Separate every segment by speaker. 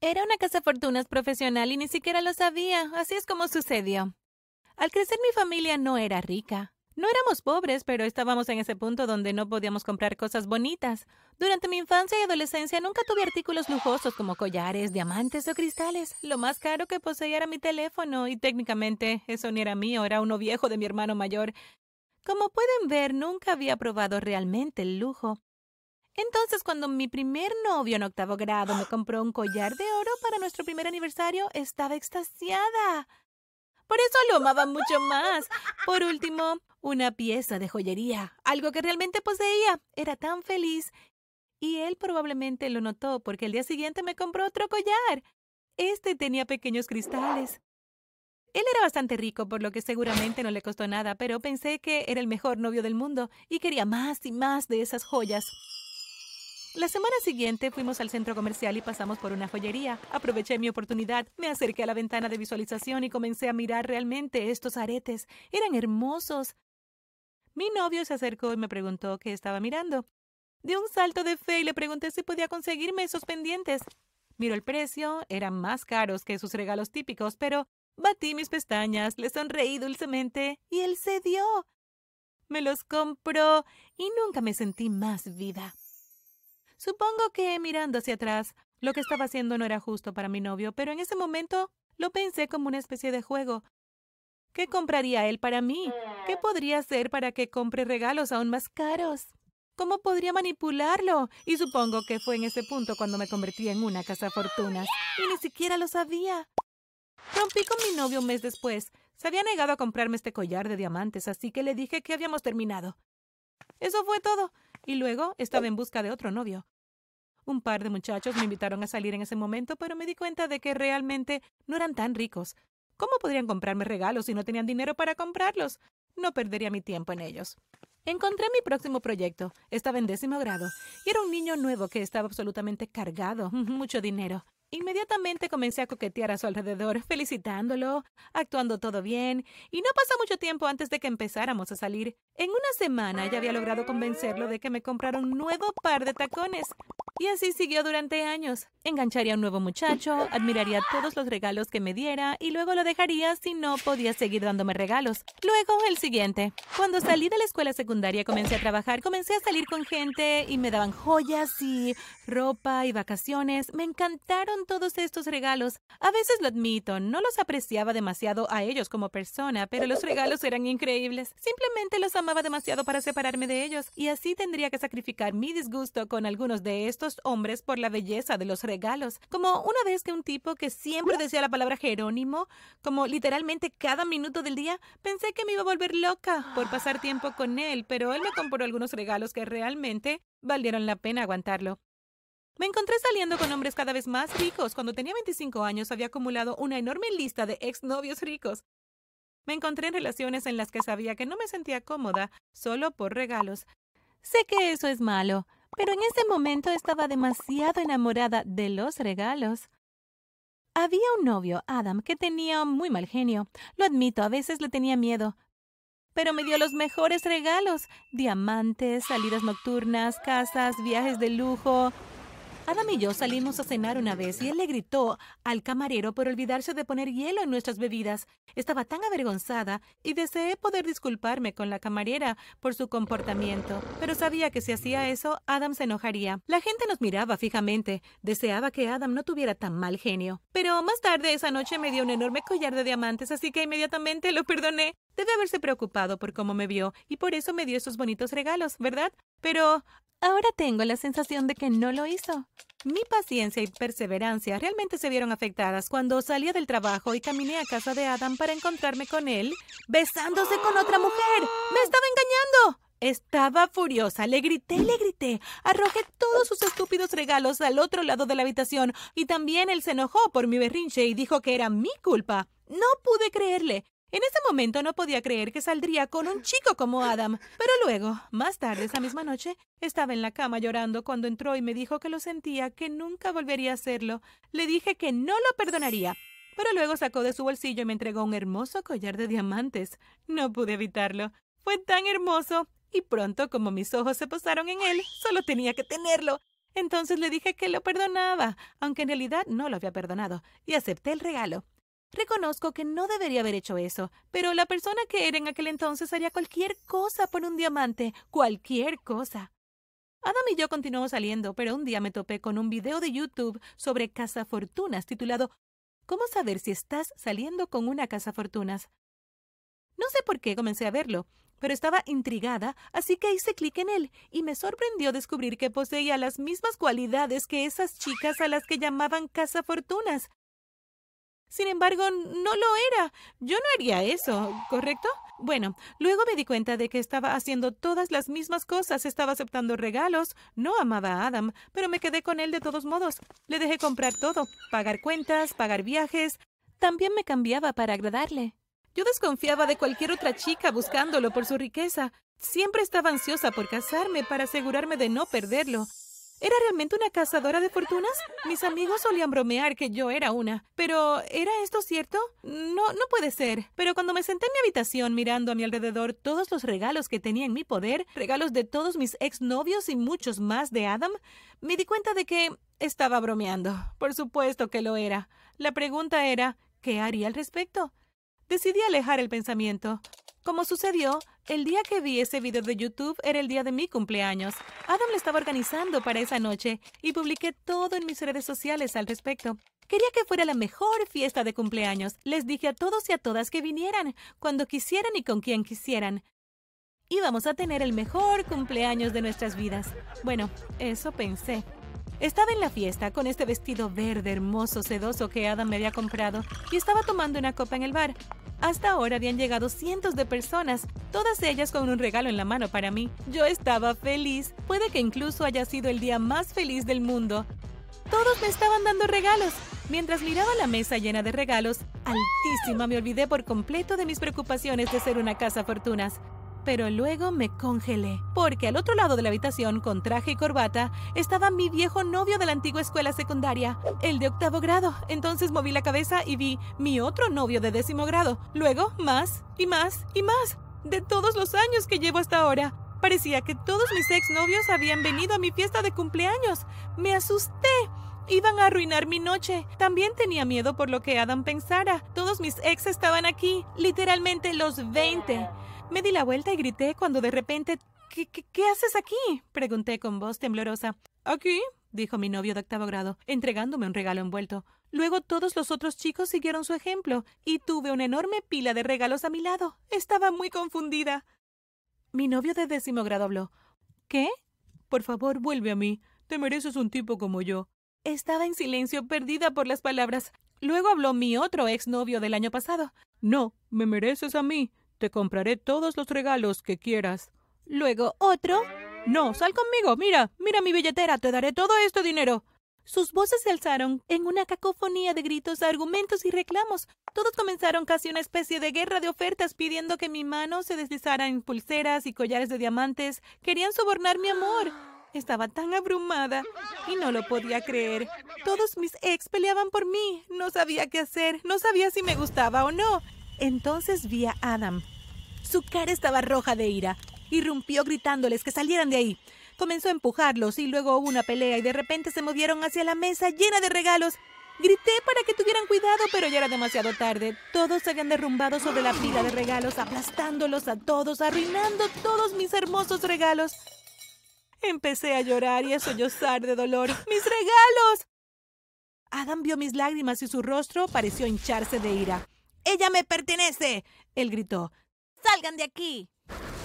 Speaker 1: Era una casa fortunas profesional y ni siquiera lo sabía. Así es como sucedió. Al crecer mi familia no era rica. No éramos pobres, pero estábamos en ese punto donde no podíamos comprar cosas bonitas. Durante mi infancia y adolescencia nunca tuve artículos lujosos como collares, diamantes o cristales. Lo más caro que poseía era mi teléfono y técnicamente eso ni era mío, era uno viejo de mi hermano mayor. Como pueden ver, nunca había probado realmente el lujo. Entonces, cuando mi primer novio en octavo grado me compró un collar de oro para nuestro primer aniversario, estaba extasiada. Por eso lo amaba mucho más. Por último, una pieza de joyería, algo que realmente poseía. Era tan feliz. Y él probablemente lo notó porque el día siguiente me compró otro collar. Este tenía pequeños cristales. Él era bastante rico, por lo que seguramente no le costó nada, pero pensé que era el mejor novio del mundo y quería más y más de esas joyas. La semana siguiente fuimos al centro comercial y pasamos por una joyería. Aproveché mi oportunidad, me acerqué a la ventana de visualización y comencé a mirar realmente estos aretes. Eran hermosos. Mi novio se acercó y me preguntó qué estaba mirando. Di un salto de fe y le pregunté si podía conseguirme esos pendientes. Miró el precio, eran más caros que sus regalos típicos, pero batí mis pestañas, le sonreí dulcemente y él cedió. Me los compró y nunca me sentí más viva. Supongo que, mirando hacia atrás, lo que estaba haciendo no era justo para mi novio, pero en ese momento lo pensé como una especie de juego. ¿Qué compraría él para mí? ¿Qué podría hacer para que compre regalos aún más caros? ¿Cómo podría manipularlo? Y supongo que fue en ese punto cuando me convertí en una casa fortunas. Y ni siquiera lo sabía. Rompí con mi novio un mes después. Se había negado a comprarme este collar de diamantes, así que le dije que habíamos terminado. Eso fue todo y luego estaba en busca de otro novio. Un par de muchachos me invitaron a salir en ese momento, pero me di cuenta de que realmente no eran tan ricos. ¿Cómo podrían comprarme regalos si no tenían dinero para comprarlos? No perdería mi tiempo en ellos. Encontré mi próximo proyecto. Estaba en décimo grado y era un niño nuevo que estaba absolutamente cargado, mucho dinero. Inmediatamente comencé a coquetear a su alrededor, felicitándolo, actuando todo bien, y no pasa mucho tiempo antes de que empezáramos a salir. En una semana ya había logrado convencerlo de que me comprara un nuevo par de tacones. Y así siguió durante años. Engancharía a un nuevo muchacho, admiraría todos los regalos que me diera y luego lo dejaría si no podía seguir dándome regalos. Luego, el siguiente. Cuando salí de la escuela secundaria comencé a trabajar, comencé a salir con gente y me daban joyas y ropa y vacaciones. Me encantaron todos estos regalos. A veces lo admito, no los apreciaba demasiado a ellos como persona, pero los regalos eran increíbles. Simplemente los amaba demasiado para separarme de ellos y así tendría que sacrificar mi disgusto con algunos de estos hombres por la belleza de los regalos. Como una vez que un tipo que siempre decía la palabra Jerónimo, como literalmente cada minuto del día, pensé que me iba a volver loca por pasar tiempo con él, pero él me compró algunos regalos que realmente valieron la pena aguantarlo. Me encontré saliendo con hombres cada vez más ricos. Cuando tenía 25 años había acumulado una enorme lista de exnovios ricos. Me encontré en relaciones en las que sabía que no me sentía cómoda solo por regalos. Sé que eso es malo, pero en ese momento estaba demasiado enamorada de los regalos. Había un novio, Adam, que tenía muy mal genio. Lo admito, a veces le tenía miedo. Pero me dio los mejores regalos. Diamantes, salidas nocturnas, casas, viajes de lujo, Adam y yo salimos a cenar una vez y él le gritó al camarero por olvidarse de poner hielo en nuestras bebidas. Estaba tan avergonzada y deseé poder disculparme con la camarera por su comportamiento, pero sabía que si hacía eso, Adam se enojaría. La gente nos miraba fijamente. Deseaba que Adam no tuviera tan mal genio. Pero más tarde esa noche me dio un enorme collar de diamantes, así que inmediatamente lo perdoné. Debe haberse preocupado por cómo me vio y por eso me dio esos bonitos regalos, ¿verdad? Pero Ahora tengo la sensación de que no lo hizo. Mi paciencia y perseverancia realmente se vieron afectadas cuando salí del trabajo y caminé a casa de Adam para encontrarme con él besándose con otra mujer. ¡Me estaba engañando! Estaba furiosa, le grité le grité. Arrojé todos sus estúpidos regalos al otro lado de la habitación y también él se enojó por mi berrinche y dijo que era mi culpa. No pude creerle. En ese momento no podía creer que saldría con un chico como Adam, pero luego, más tarde esa misma noche, estaba en la cama llorando cuando entró y me dijo que lo sentía, que nunca volvería a hacerlo. Le dije que no lo perdonaría, pero luego sacó de su bolsillo y me entregó un hermoso collar de diamantes. No pude evitarlo. Fue tan hermoso. Y pronto, como mis ojos se posaron en él, solo tenía que tenerlo. Entonces le dije que lo perdonaba, aunque en realidad no lo había perdonado, y acepté el regalo. Reconozco que no debería haber hecho eso, pero la persona que era en aquel entonces haría cualquier cosa por un diamante, cualquier cosa. Adam y yo continuamos saliendo, pero un día me topé con un video de YouTube sobre cazafortunas titulado ¿Cómo saber si estás saliendo con una cazafortunas? No sé por qué comencé a verlo, pero estaba intrigada, así que hice clic en él y me sorprendió descubrir que poseía las mismas cualidades que esas chicas a las que llamaban cazafortunas. Sin embargo, no lo era. Yo no haría eso, ¿correcto? Bueno, luego me di cuenta de que estaba haciendo todas las mismas cosas, estaba aceptando regalos, no amaba a Adam, pero me quedé con él de todos modos. Le dejé comprar todo, pagar cuentas, pagar viajes. También me cambiaba para agradarle. Yo desconfiaba de cualquier otra chica buscándolo por su riqueza. Siempre estaba ansiosa por casarme para asegurarme de no perderlo. ¿Era realmente una cazadora de fortunas? Mis amigos solían bromear que yo era una. Pero, ¿era esto cierto? No, no puede ser. Pero cuando me senté en mi habitación mirando a mi alrededor todos los regalos que tenía en mi poder, regalos de todos mis exnovios y muchos más de Adam, me di cuenta de que estaba bromeando. Por supuesto que lo era. La pregunta era, ¿qué haría al respecto? Decidí alejar el pensamiento. Como sucedió, el día que vi ese video de YouTube era el día de mi cumpleaños. Adam lo estaba organizando para esa noche y publiqué todo en mis redes sociales al respecto. Quería que fuera la mejor fiesta de cumpleaños. Les dije a todos y a todas que vinieran, cuando quisieran y con quien quisieran. Íbamos a tener el mejor cumpleaños de nuestras vidas. Bueno, eso pensé. Estaba en la fiesta con este vestido verde hermoso, sedoso que Adam me había comprado y estaba tomando una copa en el bar. Hasta ahora habían llegado cientos de personas, todas ellas con un regalo en la mano para mí. Yo estaba feliz. Puede que incluso haya sido el día más feliz del mundo. Todos me estaban dando regalos. Mientras miraba la mesa llena de regalos, altísima me olvidé por completo de mis preocupaciones de ser una casa fortunas pero luego me congelé, porque al otro lado de la habitación, con traje y corbata, estaba mi viejo novio de la antigua escuela secundaria, el de octavo grado. Entonces moví la cabeza y vi mi otro novio de décimo grado. Luego, más y más y más, de todos los años que llevo hasta ahora. Parecía que todos mis exnovios habían venido a mi fiesta de cumpleaños. Me asusté. Iban a arruinar mi noche. También tenía miedo por lo que Adam pensara. Todos mis ex estaban aquí, literalmente los 20. Me di la vuelta y grité cuando de repente ¿Qué, qué, haces aquí? pregunté con voz temblorosa. Aquí, dijo mi novio de octavo grado, entregándome un regalo envuelto. Luego todos los otros chicos siguieron su ejemplo, y tuve una enorme pila de regalos a mi lado. Estaba muy confundida. Mi novio de décimo grado habló. ¿Qué? Por favor, vuelve a mí. Te mereces un tipo como yo. Estaba en silencio, perdida por las palabras. Luego habló mi otro exnovio del año pasado. No, me mereces a mí. Te compraré todos los regalos que quieras. Luego otro. No, sal conmigo. Mira, mira mi billetera. Te daré todo este dinero. Sus voces se alzaron en una cacofonía de gritos, argumentos y reclamos. Todos comenzaron casi una especie de guerra de ofertas pidiendo que mi mano se deslizara en pulseras y collares de diamantes. Querían sobornar mi amor. Estaba tan abrumada y no lo podía creer. Todos mis ex peleaban por mí. No sabía qué hacer. No sabía si me gustaba o no. Entonces vi a Adam. Su cara estaba roja de ira. Irrumpió gritándoles que salieran de ahí. Comenzó a empujarlos y luego hubo una pelea y de repente se movieron hacia la mesa llena de regalos. Grité para que tuvieran cuidado, pero ya era demasiado tarde. Todos se habían derrumbado sobre la pila de regalos, aplastándolos a todos, arruinando todos mis hermosos regalos. Empecé a llorar y a sollozar de dolor. ¡Mis regalos! Adam vio mis lágrimas y su rostro pareció hincharse de ira. ¡Ella me pertenece! Él gritó. ¡Salgan de aquí!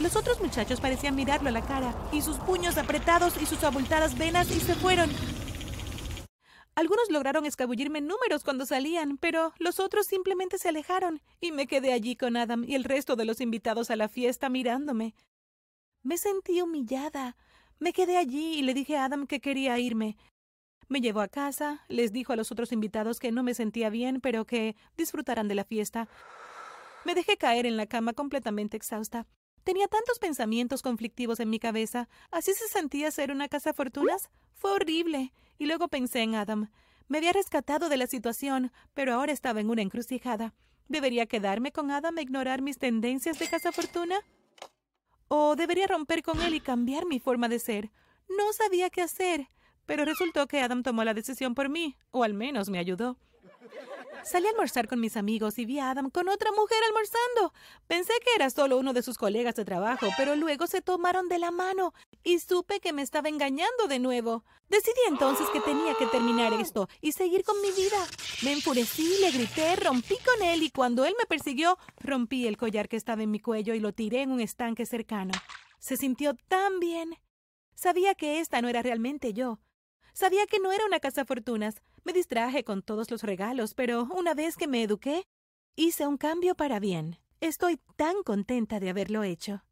Speaker 1: Los otros muchachos parecían mirarlo a la cara, y sus puños apretados y sus abultadas venas, y se fueron. Algunos lograron escabullirme números cuando salían, pero los otros simplemente se alejaron, y me quedé allí con Adam y el resto de los invitados a la fiesta mirándome. Me sentí humillada. Me quedé allí y le dije a Adam que quería irme. Me llevó a casa, les dijo a los otros invitados que no me sentía bien, pero que disfrutaran de la fiesta. Me dejé caer en la cama completamente exhausta. Tenía tantos pensamientos conflictivos en mi cabeza. ¿Así se sentía ser una casa fortunas? Fue horrible. Y luego pensé en Adam. Me había rescatado de la situación, pero ahora estaba en una encrucijada. ¿Debería quedarme con Adam e ignorar mis tendencias de casa fortuna? ¿O debería romper con él y cambiar mi forma de ser? No sabía qué hacer pero resultó que Adam tomó la decisión por mí, o al menos me ayudó. Salí a almorzar con mis amigos y vi a Adam con otra mujer almorzando. Pensé que era solo uno de sus colegas de trabajo, pero luego se tomaron de la mano y supe que me estaba engañando de nuevo. Decidí entonces que tenía que terminar esto y seguir con mi vida. Me enfurecí, le grité, rompí con él y cuando él me persiguió, rompí el collar que estaba en mi cuello y lo tiré en un estanque cercano. Se sintió tan bien. Sabía que esta no era realmente yo. Sabía que no era una casa fortunas. Me distraje con todos los regalos, pero una vez que me eduqué, hice un cambio para bien. Estoy tan contenta de haberlo hecho.